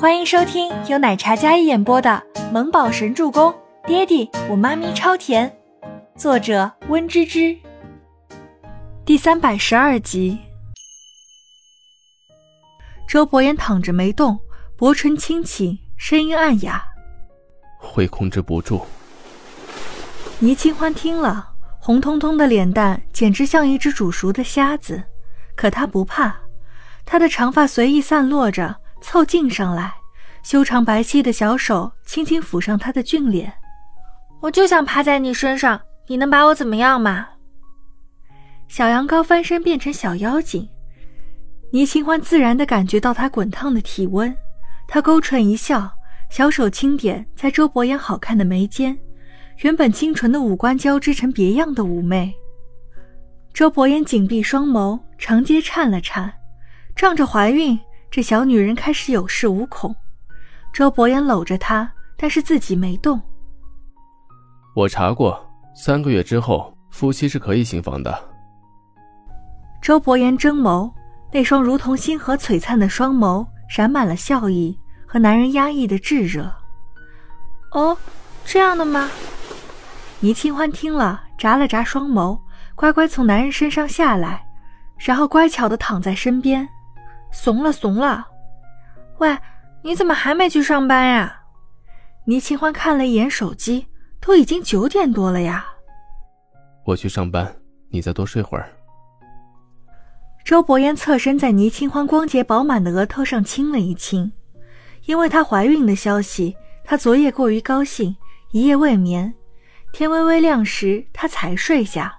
欢迎收听由奶茶嘉一演播的《萌宝神助攻》，爹地我妈咪超甜，作者温芝芝。第三百十二集。周伯言躺着没动，薄唇轻启，声音暗哑：“会控制不住。”倪清欢听了，红彤彤的脸蛋简直像一只煮熟的虾子，可她不怕，她的长发随意散落着。凑近上来，修长白皙的小手轻轻抚上他的俊脸。我就想趴在你身上，你能把我怎么样吗？小羊羔翻身变成小妖精，倪清欢自然的感觉到他滚烫的体温。他勾唇一笑，小手轻点在周伯言好看的眉间，原本清纯的五官交织成别样的妩媚。周伯言紧闭双眸，长街颤了颤，仗着怀孕。这小女人开始有恃无恐，周伯言搂着她，但是自己没动。我查过，三个月之后夫妻是可以行房的。周伯言睁眸，那双如同星河璀璨的双眸闪满了笑意和男人压抑的炙热。哦，这样的吗？倪清欢听了，眨了眨双眸，乖乖从男人身上下来，然后乖巧的躺在身边。怂了，怂了。喂，你怎么还没去上班呀？倪清欢看了一眼手机，都已经九点多了呀。我去上班，你再多睡会儿。周伯言侧身在倪清欢光洁饱满的额头上亲了一亲，因为她怀孕的消息，她昨夜过于高兴，一夜未眠。天微微亮时，她才睡下，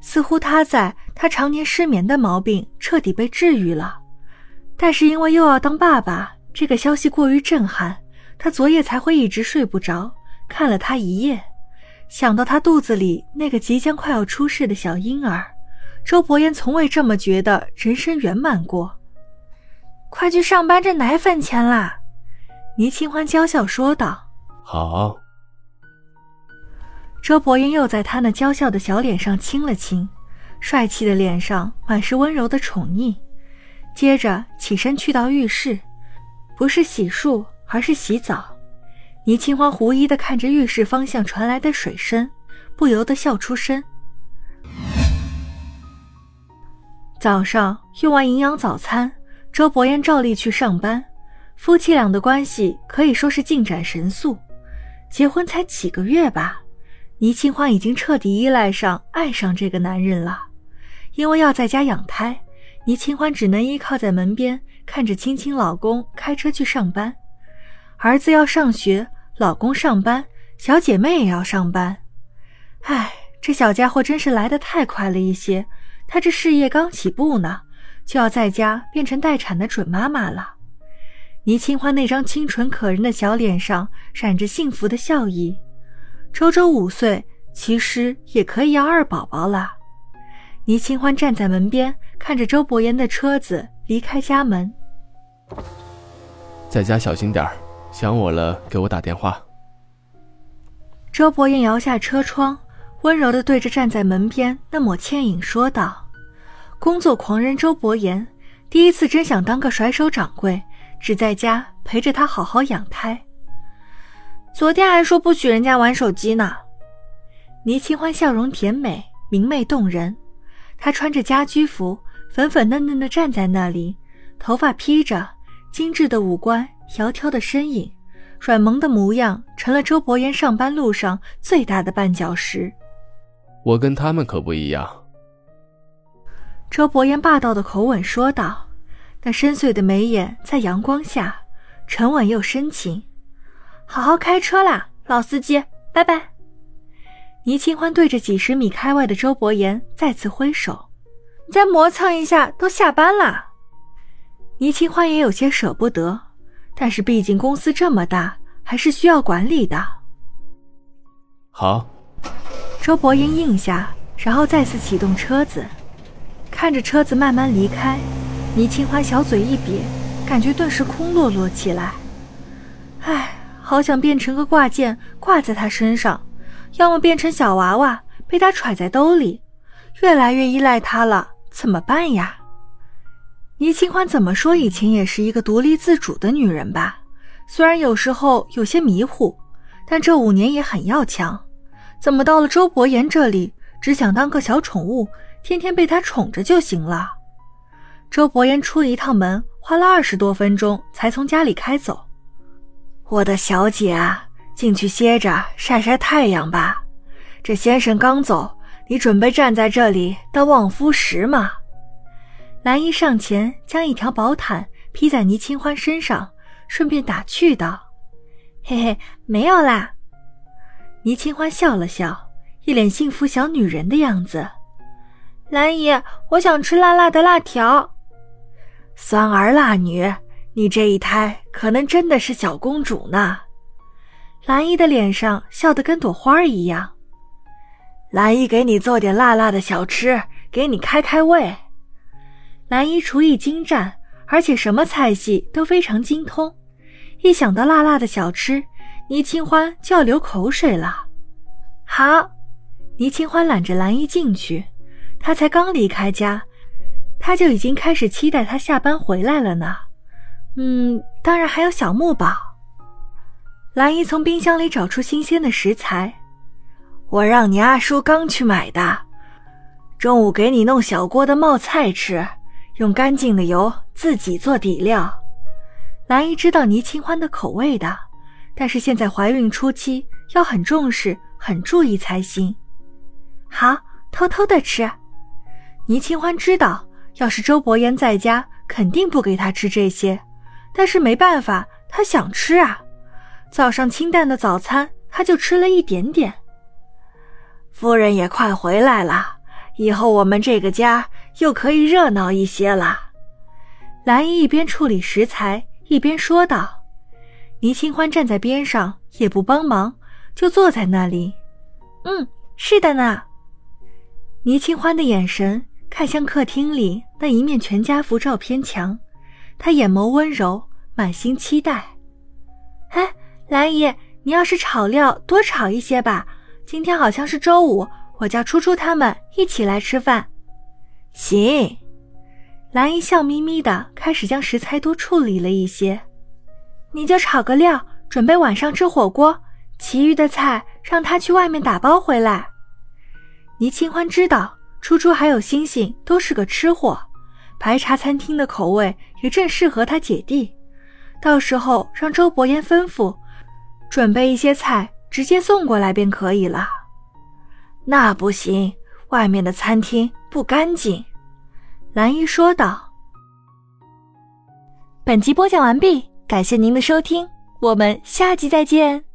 似乎她在她常年失眠的毛病彻底被治愈了。但是因为又要当爸爸，这个消息过于震撼，他昨夜才会一直睡不着，看了他一夜，想到他肚子里那个即将快要出世的小婴儿，周伯言从未这么觉得人生圆满过。快去上班挣奶粉钱啦！倪清欢娇笑说道。好。周伯言又在他那娇笑的小脸上亲了亲，帅气的脸上满是温柔的宠溺。接着起身去到浴室，不是洗漱，而是洗澡。倪清欢狐疑的看着浴室方向传来的水声，不由得笑出声。早上用完营养早餐，周伯言照例去上班。夫妻俩的关系可以说是进展神速。结婚才几个月吧，倪清欢已经彻底依赖上、爱上这个男人了。因为要在家养胎。倪清欢只能依靠在门边，看着青青老公开车去上班。儿子要上学，老公上班，小姐妹也要上班。唉，这小家伙真是来得太快了一些。他这事业刚起步呢，就要在家变成待产的准妈妈了。倪清欢那张清纯可人的小脸上闪着幸福的笑意。周周五岁，其实也可以要二宝宝了。倪清欢站在门边，看着周伯言的车子离开家门。在家小心点儿想我了给我打电话。周伯言摇下车窗，温柔的对着站在门边那抹倩影说道：“工作狂人周伯言，第一次真想当个甩手掌柜，只在家陪着他好好养胎。昨天还说不许人家玩手机呢。”倪清欢笑容甜美，明媚动人。她穿着家居服，粉粉嫩嫩的站在那里，头发披着，精致的五官，窈窕的身影，软萌的模样，成了周伯言上班路上最大的绊脚石。我跟他们可不一样。周伯言霸道的口吻说道，那深邃的眉眼在阳光下，沉稳又深情。好好开车啦，老司机，拜拜。倪清欢对着几十米开外的周伯言再次挥手：“再磨蹭一下，都下班了。”倪清欢也有些舍不得，但是毕竟公司这么大，还是需要管理的。好。周伯英应下，然后再次启动车子，看着车子慢慢离开，倪清欢小嘴一瘪，感觉顿时空落落起来。唉，好想变成个挂件，挂在他身上。要么变成小娃娃被他揣在兜里，越来越依赖他了，怎么办呀？倪清欢怎么说以前也是一个独立自主的女人吧，虽然有时候有些迷糊，但这五年也很要强。怎么到了周伯言这里，只想当个小宠物，天天被他宠着就行了？周伯言出了一趟门，花了二十多分钟才从家里开走。我的小姐啊，进去歇着，晒晒太阳吧。这先生刚走，你准备站在这里当望夫石吗？蓝衣上前将一条薄毯披在倪清欢身上，顺便打趣道：“嘿嘿，没有啦。”倪清欢笑了笑，一脸幸福小女人的样子。蓝姨，我想吃辣辣的辣条。酸儿辣女，你这一胎可能真的是小公主呢。蓝姨的脸上笑得跟朵花一样。蓝姨给你做点辣辣的小吃，给你开开胃。蓝姨厨艺精湛，而且什么菜系都非常精通。一想到辣辣的小吃，倪清欢就要流口水了。好，倪清欢揽着蓝姨进去。他才刚离开家，他就已经开始期待他下班回来了呢。嗯，当然还有小木宝。蓝姨从冰箱里找出新鲜的食材。我让你阿叔刚去买的，中午给你弄小锅的冒菜吃，用干净的油自己做底料。兰姨知道倪清欢的口味的，但是现在怀孕初期要很重视、很注意才行。好，偷偷的吃。倪清欢知道，要是周伯言在家，肯定不给他吃这些，但是没办法，他想吃啊。早上清淡的早餐，他就吃了一点点。夫人也快回来了，以后我们这个家又可以热闹一些了。兰姨一边处理食材，一边说道。倪清欢站在边上，也不帮忙，就坐在那里。嗯，是的呢。倪清欢的眼神看向客厅里那一面全家福照片墙，他眼眸温柔，满心期待。哎，兰姨，你要是炒料多炒一些吧。今天好像是周五，我叫初初他们一起来吃饭。行，兰姨笑眯眯的开始将食材多处理了一些。你就炒个料，准备晚上吃火锅。其余的菜让他去外面打包回来。倪清欢知道初初还有星星都是个吃货，白茶餐厅的口味也正适合他姐弟。到时候让周伯言吩咐，准备一些菜。直接送过来便可以了。那不行，外面的餐厅不干净。”蓝姨说道。本集播讲完毕，感谢您的收听，我们下集再见。